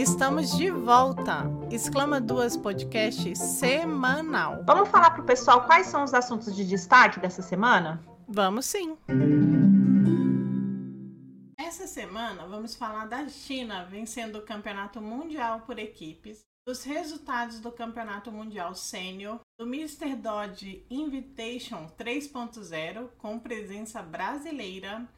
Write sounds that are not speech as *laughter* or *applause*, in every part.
estamos de volta. Exclama Duas Podcast semanal. Vamos falar para o pessoal quais são os assuntos de destaque dessa semana? Vamos sim. Essa semana vamos falar da China vencendo o Campeonato Mundial por equipes, dos resultados do Campeonato Mundial Sênior, do Mr. Dodge Invitation 3.0 com presença brasileira,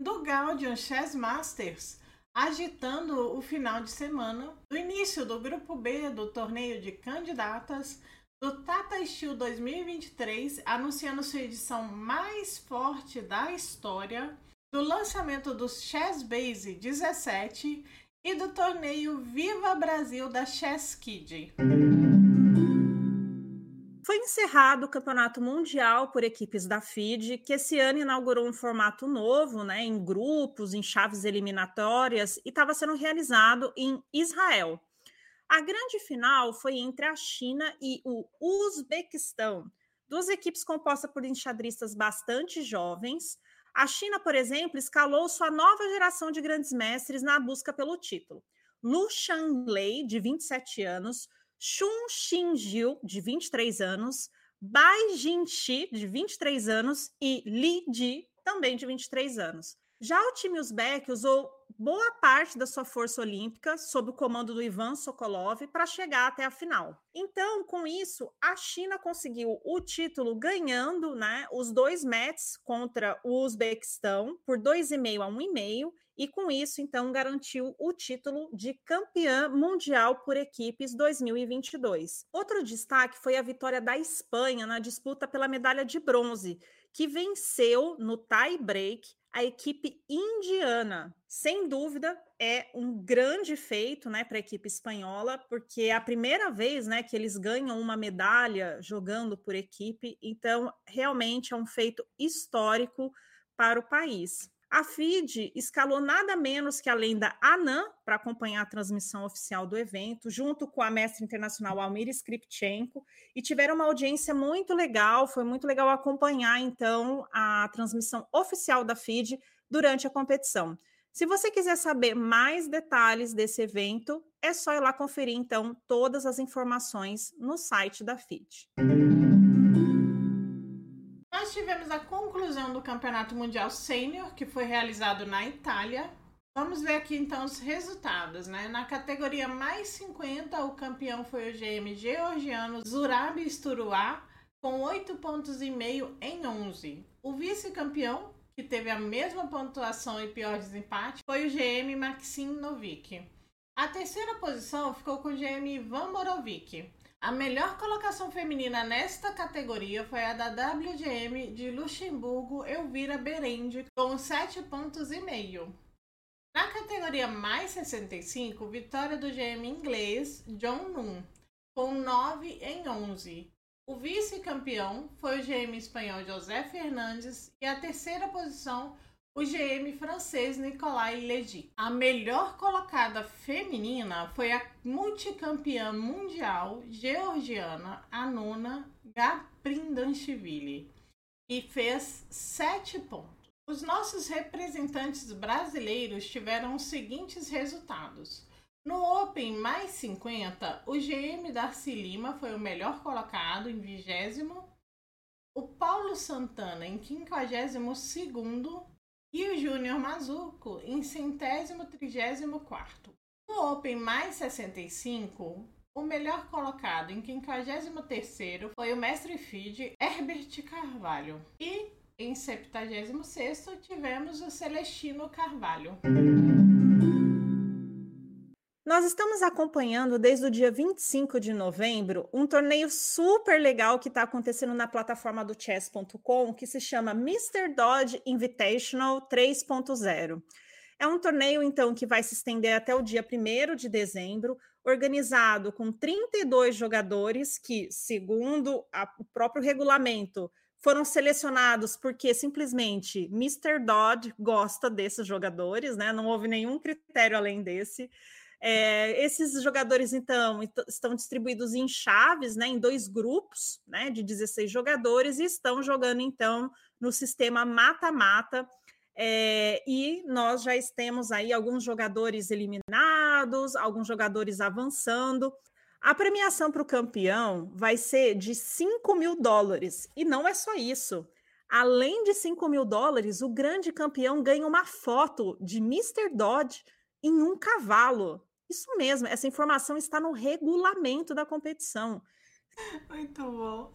do Gaudium Chess Masters agitando o final de semana, do início do grupo B do torneio de candidatas, do Tata Steel 2023 anunciando sua edição mais forte da história, do lançamento do Chess Base 17 e do torneio Viva Brasil da Chess Kid. Foi encerrado o Campeonato Mundial por equipes da FIDE, que esse ano inaugurou um formato novo, né, em grupos, em chaves eliminatórias, e estava sendo realizado em Israel. A grande final foi entre a China e o Uzbequistão, duas equipes compostas por enxadristas bastante jovens. A China, por exemplo, escalou sua nova geração de grandes mestres na busca pelo título. Lu Shanlei, de 27 anos, Xun Xinjiu, de 23 anos, Bai Jinxi, de 23 anos, e Li Ji, também de 23 anos. Já o time uzbek usou boa parte da sua força olímpica, sob o comando do Ivan Sokolov, para chegar até a final. Então, com isso, a China conseguiu o título ganhando né, os dois matches contra o Uzbequistão por 2,5 a 1,5 e com isso, então, garantiu o título de campeã mundial por equipes 2022. Outro destaque foi a vitória da Espanha na disputa pela medalha de bronze, que venceu no tie break a equipe indiana. Sem dúvida, é um grande feito né, para a equipe espanhola, porque é a primeira vez né, que eles ganham uma medalha jogando por equipe, então realmente é um feito histórico para o país. A FID escalou nada menos que a lenda Anã para acompanhar a transmissão oficial do evento, junto com a mestre internacional Almir Skripchenko, e tiveram uma audiência muito legal. Foi muito legal acompanhar, então, a transmissão oficial da FID durante a competição. Se você quiser saber mais detalhes desse evento, é só ir lá conferir, então, todas as informações no site da FID nós tivemos a conclusão do Campeonato Mundial Sênior, que foi realizado na Itália. Vamos ver aqui então os resultados, né? Na categoria mais 50, o campeão foi o GM georgiano Zurab Sturuá, com 8 pontos e meio em 11. O vice-campeão, que teve a mesma pontuação e pior desempate, foi o GM Maxim Novik. A terceira posição ficou com o GM Ivan Borovic. A melhor colocação feminina nesta categoria foi a da WGM de Luxemburgo, Elvira Berende, com 7 pontos e meio. Na categoria mais 65, vitória do GM inglês John Nunn, com 9 em 11. O vice-campeão foi o GM espanhol José Fernandes e a terceira posição o GM francês Nicolai Ledy. A melhor colocada feminina foi a multicampeã mundial georgiana Anuna Gaprindanchvili, e fez sete pontos. Os nossos representantes brasileiros tiveram os seguintes resultados. No Open mais 50, o GM Darcy Lima foi o melhor colocado em vigésimo, o Paulo Santana em 52º e o Júnior Mazuco em centésimo trigésimo quarto. No Open mais 65, o melhor colocado em 53 foi o mestre feed Herbert Carvalho. E em 76 tivemos o Celestino Carvalho. Nós estamos acompanhando desde o dia 25 de novembro um torneio super legal que está acontecendo na plataforma do chess.com que se chama Mr. Dodge Invitational 3.0. É um torneio, então, que vai se estender até o dia 1 de dezembro, organizado com 32 jogadores que, segundo a, o próprio regulamento, foram selecionados porque simplesmente Mr. Dodd gosta desses jogadores, né? Não houve nenhum critério além desse. É, esses jogadores, então, estão distribuídos em chaves, né, em dois grupos né, de 16 jogadores, e estão jogando, então, no sistema mata-mata. É, e nós já temos aí alguns jogadores eliminados, alguns jogadores avançando. A premiação para o campeão vai ser de 5 mil dólares. E não é só isso. Além de 5 mil dólares, o grande campeão ganha uma foto de Mr. Dodge em um cavalo. Isso mesmo, essa informação está no regulamento da competição. Muito bom.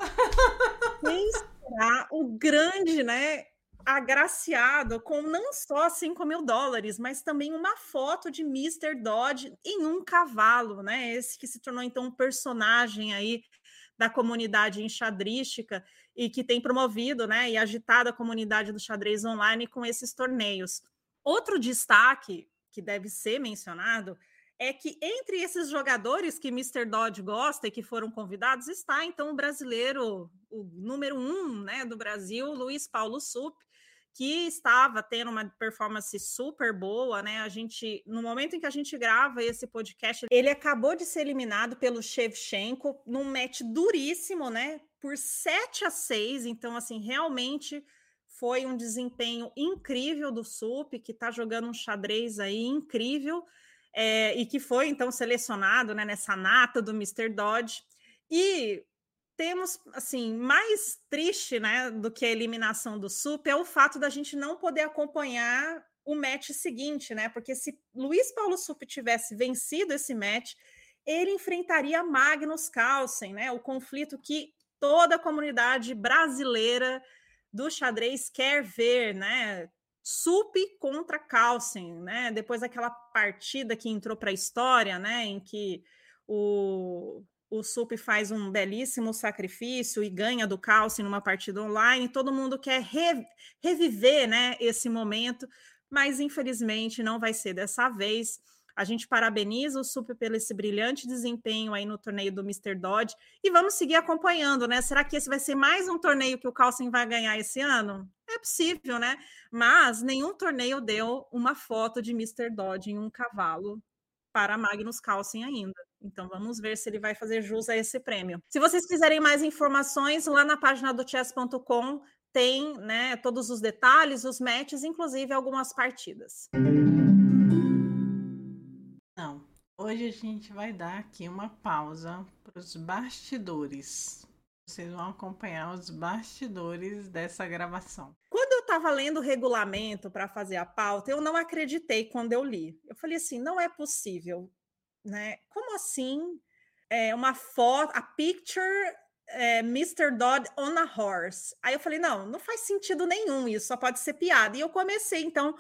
Quem será o grande, né, agraciado com não só 5 mil dólares, mas também uma foto de Mr. Dodge em um cavalo, né? Esse que se tornou então um personagem aí da comunidade enxadrística e que tem promovido, né, e agitado a comunidade do xadrez online com esses torneios. Outro destaque que deve ser mencionado é que entre esses jogadores que Mr. Dodge gosta e que foram convidados está então o brasileiro, o número um né, do Brasil, Luiz Paulo Sup, que estava tendo uma performance super boa, né? A gente, no momento em que a gente grava esse podcast, ele acabou de ser eliminado pelo Shevchenko num match duríssimo, né? Por 7 a 6, então assim, realmente foi um desempenho incrível do Sup, que está jogando um xadrez aí incrível é, e que foi então selecionado né, nessa nata do Mr. Dodge. E temos assim mais triste né, do que a eliminação do SUP é o fato da gente não poder acompanhar o match seguinte, né? Porque se Luiz Paulo Sup tivesse vencido esse match, ele enfrentaria Magnus Carlsen, né? O conflito que toda a comunidade brasileira do xadrez quer ver, né? Sup contra Carlsen, né? Depois daquela partida que entrou para a história, né? Em que o, o Sup faz um belíssimo sacrifício e ganha do Carlsen numa partida online. Todo mundo quer re, reviver, né? Esse momento, mas infelizmente não vai ser dessa vez. A gente parabeniza o Super pelo esse brilhante desempenho aí no torneio do Mr. Dodge e vamos seguir acompanhando, né? Será que esse vai ser mais um torneio que o Carlsen vai ganhar esse ano? É possível, né? Mas nenhum torneio deu uma foto de Mr. Dodge em um cavalo para Magnus Carlsen ainda. Então vamos ver se ele vai fazer jus a esse prêmio. Se vocês quiserem mais informações, lá na página do chess.com tem né, todos os detalhes, os matches, inclusive algumas partidas. Hoje a gente vai dar aqui uma pausa para os bastidores. Vocês vão acompanhar os bastidores dessa gravação. Quando eu estava lendo o regulamento para fazer a pauta, eu não acreditei quando eu li. Eu falei assim: não é possível, né? Como assim? É uma foto, a picture é, Mr. Dodd on a horse. Aí eu falei: não, não faz sentido nenhum isso, só pode ser piada. E eu comecei então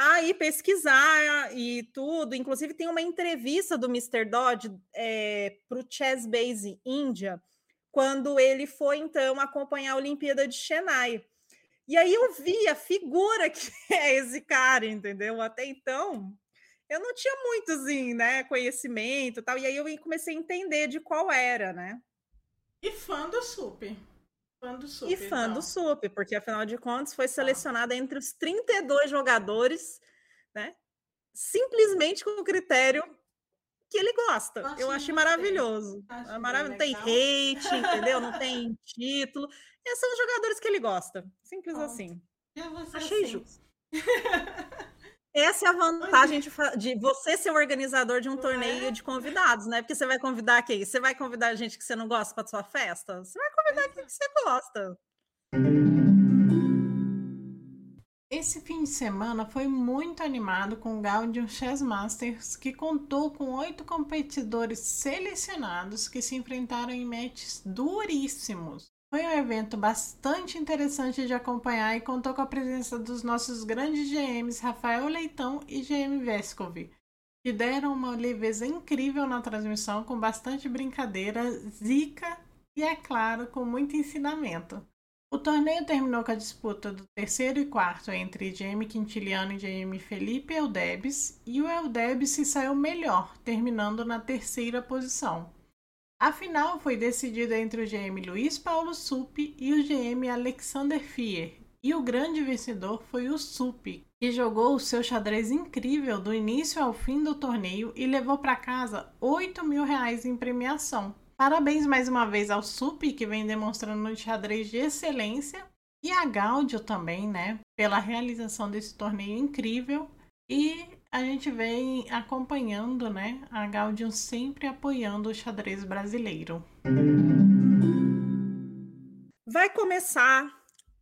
aí pesquisar e tudo. Inclusive, tem uma entrevista do Mr. Dodge é, para o Chess Base India, quando ele foi, então, acompanhar a Olimpíada de Chennai. E aí eu vi a figura *laughs* que é esse cara, entendeu? Até então, eu não tinha muito, assim, né, conhecimento tal. E aí eu comecei a entender de qual era, né? E fã do Super. Fã do Sup, e fã então. do Sup, porque afinal de contas foi tá. selecionada entre os 32 jogadores, né? Simplesmente com o critério que ele gosta. Acho eu achei maravilhoso. Acho é maravilhoso. Não tem hate, entendeu? Não *laughs* tem título. Esses são os jogadores que ele gosta. Simples assim. Achei assim. justo. *laughs* Essa é a vantagem de, de, você ser o organizador de um torneio é? de convidados, né? Porque você vai convidar quem? Você vai convidar gente que você não gosta para sua festa? Você vai convidar quem que você gosta. Esse fim de semana foi muito animado com o Gaudium Chess Masters, que contou com oito competidores selecionados que se enfrentaram em matches duríssimos. Foi um evento bastante interessante de acompanhar e contou com a presença dos nossos grandes GMs Rafael Leitão e GM Vescovi, que deram uma leveza incrível na transmissão com bastante brincadeira, zica e, é claro, com muito ensinamento. O torneio terminou com a disputa do terceiro e quarto entre Jamie Quintiliano e Jamie Felipe Eudebs, e o Eudebs se saiu melhor, terminando na terceira posição. A final foi decidida entre o GM Luiz Paulo Supi e o GM Alexander Fier, e o grande vencedor foi o Supi, que jogou o seu xadrez incrível do início ao fim do torneio e levou para casa 8 mil reais em premiação. Parabéns mais uma vez ao Sup, que vem demonstrando um xadrez de excelência, e a Gaudio também, né, pela realização desse torneio incrível. E a gente vem acompanhando, né, a Gaudio sempre apoiando o xadrez brasileiro. Vai começar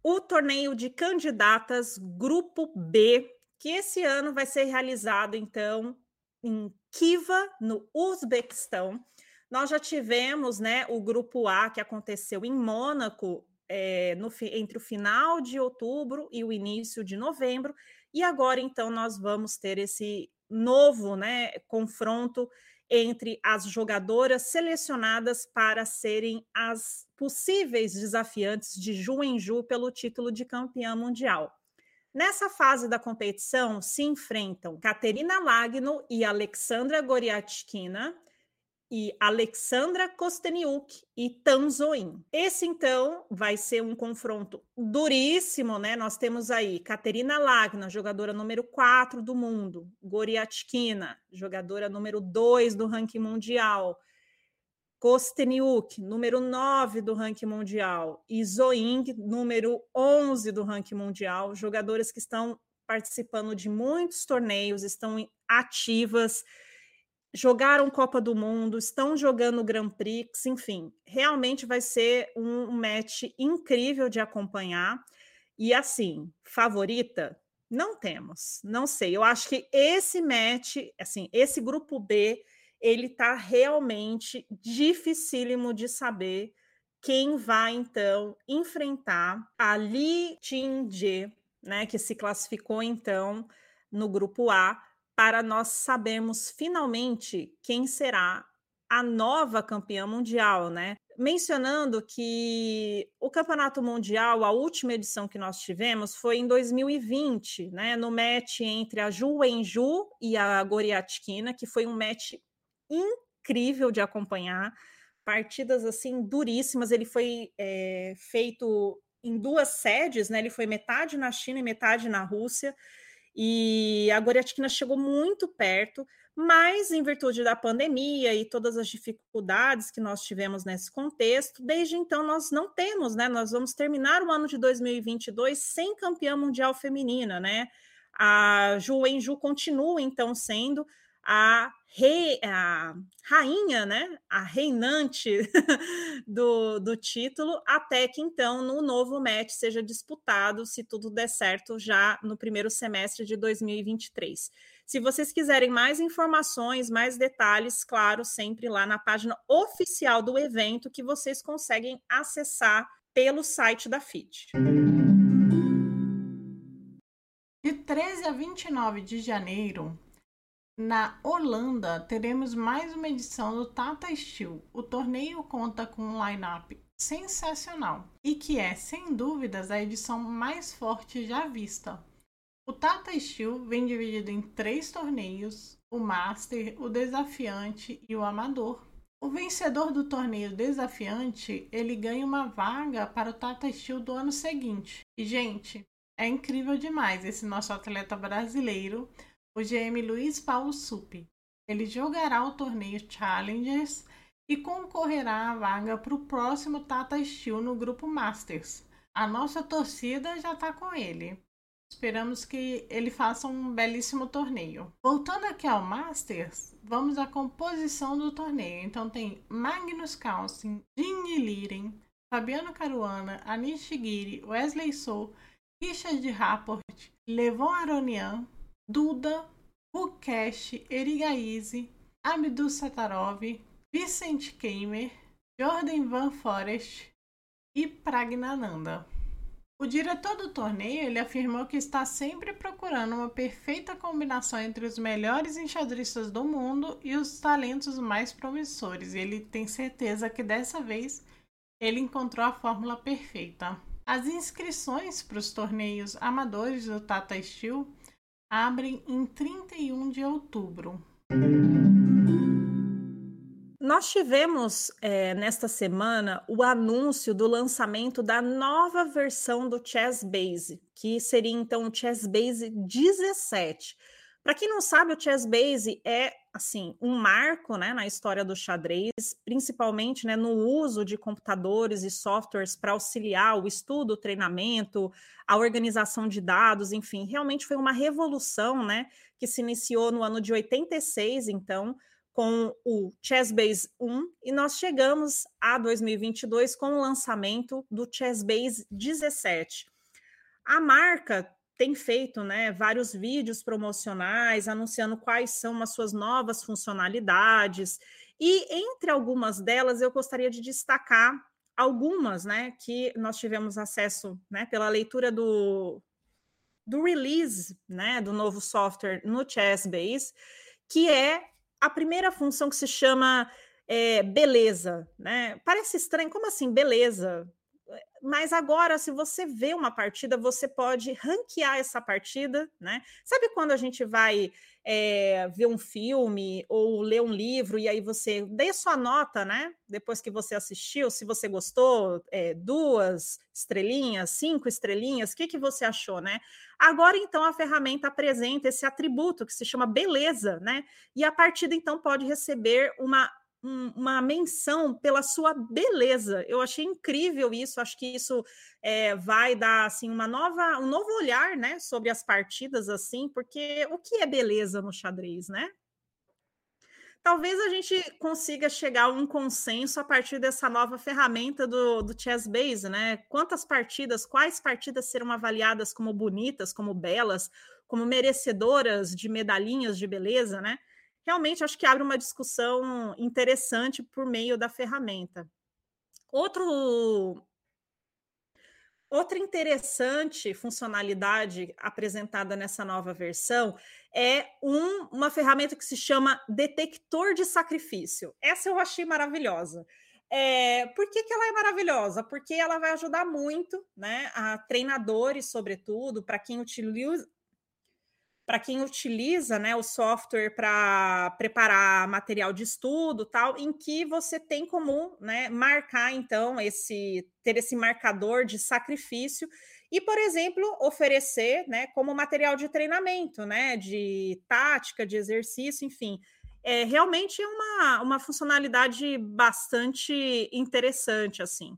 o torneio de candidatas Grupo B, que esse ano vai ser realizado então em Kiva, no Uzbequistão. Nós já tivemos né, o grupo A que aconteceu em Mônaco é, no, entre o final de outubro e o início de novembro, e agora então nós vamos ter esse novo né, confronto entre as jogadoras selecionadas para serem as possíveis desafiantes de Ju em Ju pelo título de campeã mundial. Nessa fase da competição se enfrentam Katerina Lagno e Alexandra Goriatkina, e Alexandra Kosteniuk e Tanzoin. Esse, então, vai ser um confronto duríssimo, né? Nós temos aí Katerina Lagna, jogadora número 4 do mundo, Goriatkina, jogadora número 2 do ranking mundial, Kosteniuk, número 9 do ranking mundial, e Zoing, número 11 do ranking mundial, jogadoras que estão participando de muitos torneios, estão ativas, jogaram Copa do Mundo, estão jogando Grand Prix, enfim, realmente vai ser um match incrível de acompanhar. E assim, favorita? Não temos, não sei. Eu acho que esse match, assim, esse grupo B, ele tá realmente dificílimo de saber quem vai então enfrentar a Li Jin-je, né, que se classificou então no grupo A para nós sabermos finalmente quem será a nova campeã mundial, né? Mencionando que o Campeonato Mundial, a última edição que nós tivemos foi em 2020, né? No match entre a Ju Wenju e a Goriatkina, que foi um match incrível de acompanhar, partidas assim duríssimas. Ele foi é, feito em duas sedes, né? Ele foi metade na China e metade na Rússia. E a Goriatkina chegou muito perto, mas em virtude da pandemia e todas as dificuldades que nós tivemos nesse contexto, desde então nós não temos, né? Nós vamos terminar o ano de 2022 sem campeã mundial feminina, né? A Ju Enju continua então sendo a, rei, a rainha, né, a reinante *laughs* do, do título, até que então no novo match seja disputado, se tudo der certo, já no primeiro semestre de 2023. Se vocês quiserem mais informações, mais detalhes, claro, sempre lá na página oficial do evento que vocês conseguem acessar pelo site da FIT. De 13 a 29 de janeiro, na Holanda, teremos mais uma edição do Tata Steel. O torneio conta com um line-up sensacional e que é, sem dúvidas, a edição mais forte já vista. O Tata Steel vem dividido em três torneios: o Master, o Desafiante e o Amador. O vencedor do torneio desafiante, ele ganha uma vaga para o Tata Steel do ano seguinte. E, gente, é incrível demais esse nosso atleta brasileiro o GM Luiz Paulo Supi. Ele jogará o torneio Challengers e concorrerá à vaga para o próximo Tata Steel no grupo Masters. A nossa torcida já está com ele. Esperamos que ele faça um belíssimo torneio. Voltando aqui ao Masters, vamos à composição do torneio. Então tem Magnus Carlsen, Ginny Liren, Fabiano Caruana, Anish Shigiri, Wesley Sou, Richard Rapport, Levon Aronian, Duda, Bukesh Erigaize, Abdul Satarov, Vicente Keimer, Jordan Van Forest e Pragnananda. O diretor do torneio ele afirmou que está sempre procurando uma perfeita combinação entre os melhores enxadristas do mundo e os talentos mais promissores. E ele tem certeza que dessa vez ele encontrou a fórmula perfeita. As inscrições para os torneios amadores do Tata Steel abrem em 31 de outubro. Nós tivemos é, nesta semana o anúncio do lançamento da nova versão do Chess Base, que seria então o Chess Base 17. Para quem não sabe, o Chess Base é assim um marco né, na história do xadrez, principalmente né, no uso de computadores e softwares para auxiliar o estudo, o treinamento, a organização de dados, enfim, realmente foi uma revolução né, que se iniciou no ano de 86, então, com o Chessbase 1, e nós chegamos a 2022 com o lançamento do Chessbase 17. A marca tem feito né, vários vídeos promocionais anunciando quais são as suas novas funcionalidades. E entre algumas delas, eu gostaria de destacar algumas né, que nós tivemos acesso né, pela leitura do, do release né, do novo software no Chessbase, que é a primeira função que se chama é, beleza. Né? Parece estranho, como assim, beleza? Mas agora, se você vê uma partida, você pode ranquear essa partida, né? Sabe quando a gente vai é, ver um filme ou ler um livro e aí você dê sua nota, né? Depois que você assistiu, se você gostou, é, duas estrelinhas, cinco estrelinhas, o que, que você achou, né? Agora, então, a ferramenta apresenta esse atributo que se chama beleza, né? E a partida, então, pode receber uma um, uma menção pela sua beleza. Eu achei incrível isso. Acho que isso é, vai dar assim uma nova, um novo olhar, né, sobre as partidas assim, porque o que é beleza no xadrez, né? Talvez a gente consiga chegar a um consenso a partir dessa nova ferramenta do, do Chess Base, né? Quantas partidas, quais partidas serão avaliadas como bonitas, como belas, como merecedoras de medalhinhas de beleza, né? Realmente acho que abre uma discussão interessante por meio da ferramenta. Outro Outra interessante funcionalidade apresentada nessa nova versão é um, uma ferramenta que se chama detector de sacrifício. Essa eu achei maravilhosa. É, por que, que ela é maravilhosa? Porque ela vai ajudar muito né, a treinadores, sobretudo, para quem utiliza, para quem utiliza né, o software para preparar material de estudo, tal, em que você tem como né, marcar então esse ter esse marcador de sacrifício e, por exemplo, oferecer né, como material de treinamento, né, de tática, de exercício, enfim. É realmente uma, uma funcionalidade bastante interessante assim.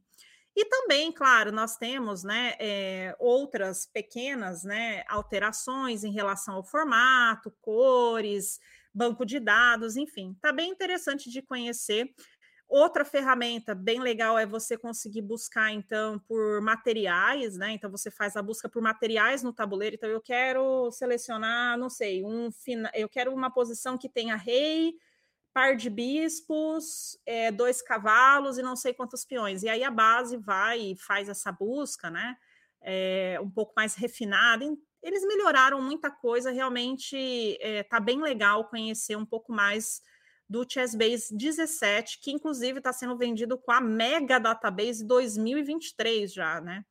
E também, claro, nós temos né, é, outras pequenas né, alterações em relação ao formato, cores, banco de dados, enfim, está bem interessante de conhecer. Outra ferramenta bem legal é você conseguir buscar, então, por materiais, né? Então, você faz a busca por materiais no tabuleiro. Então, eu quero selecionar, não sei, um eu quero uma posição que tenha rei, par de bispos, é, dois cavalos e não sei quantos peões. E aí a base vai e faz essa busca, né? É, um pouco mais refinada. Eles melhoraram muita coisa, realmente é, bem legal conhecer um pouco mais do Chessbase 17, que inclusive está sendo vendido com a Mega Database 2023 já, né?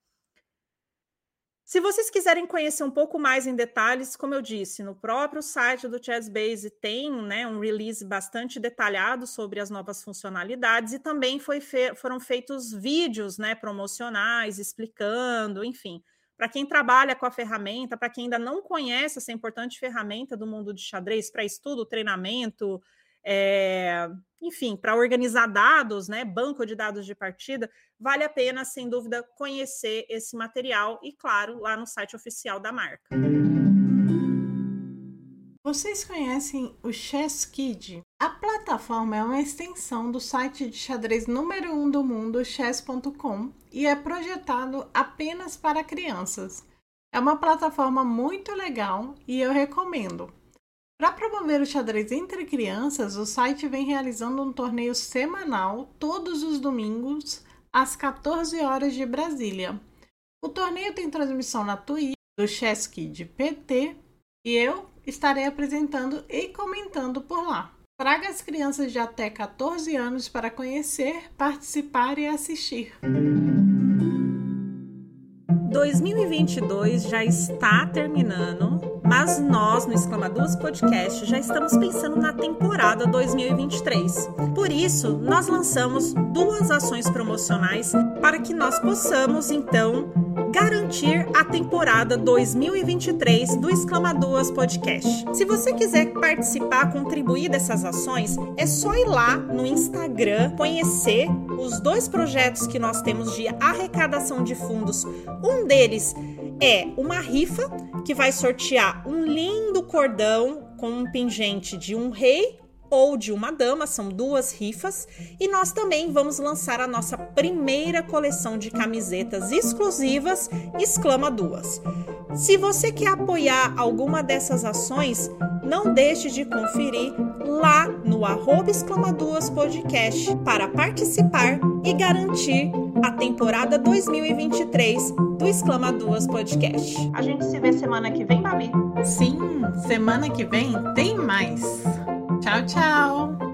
Se vocês quiserem conhecer um pouco mais em detalhes, como eu disse, no próprio site do Chessbase tem né, um release bastante detalhado sobre as novas funcionalidades e também fe foram feitos vídeos né, promocionais explicando, enfim. Para quem trabalha com a ferramenta, para quem ainda não conhece essa importante ferramenta do mundo de xadrez para estudo, treinamento, é, enfim, para organizar dados, né, banco de dados de partida, vale a pena, sem dúvida, conhecer esse material e, claro, lá no site oficial da marca. Vocês conhecem o Chess Kid? A plataforma é uma extensão do site de xadrez número 1 um do mundo, chess.com, e é projetado apenas para crianças. É uma plataforma muito legal e eu recomendo. Para promover o xadrez entre crianças, o site vem realizando um torneio semanal todos os domingos às 14 horas de Brasília. O torneio tem transmissão na Twitch do Chess Kid PT e eu estarei apresentando e comentando por lá. Traga as crianças de até 14 anos para conhecer, participar e assistir. 2022 já está terminando, mas nós no Exclamaduras Podcast já estamos pensando na temporada 2023. Por isso, nós lançamos duas ações promocionais para que nós possamos então garantir a temporada 2023 do Exclamaduras Podcast. Se você quiser participar, contribuir dessas ações, é só ir lá no Instagram, conhecer os dois projetos que nós temos de arrecadação de fundos. Um deles é uma rifa que vai sortear um lindo cordão com um pingente de um rei ou de uma dama, são duas rifas, e nós também vamos lançar a nossa primeira coleção de camisetas exclusivas Exclama Duas. Se você quer apoiar alguma dessas ações, não deixe de conferir lá no arroba Exclamaduas Podcast para participar e garantir a temporada 2023 do Exclama Duas Podcast. A gente se vê semana que vem, Babi? Sim, semana que vem tem mais. Tchau, tchau!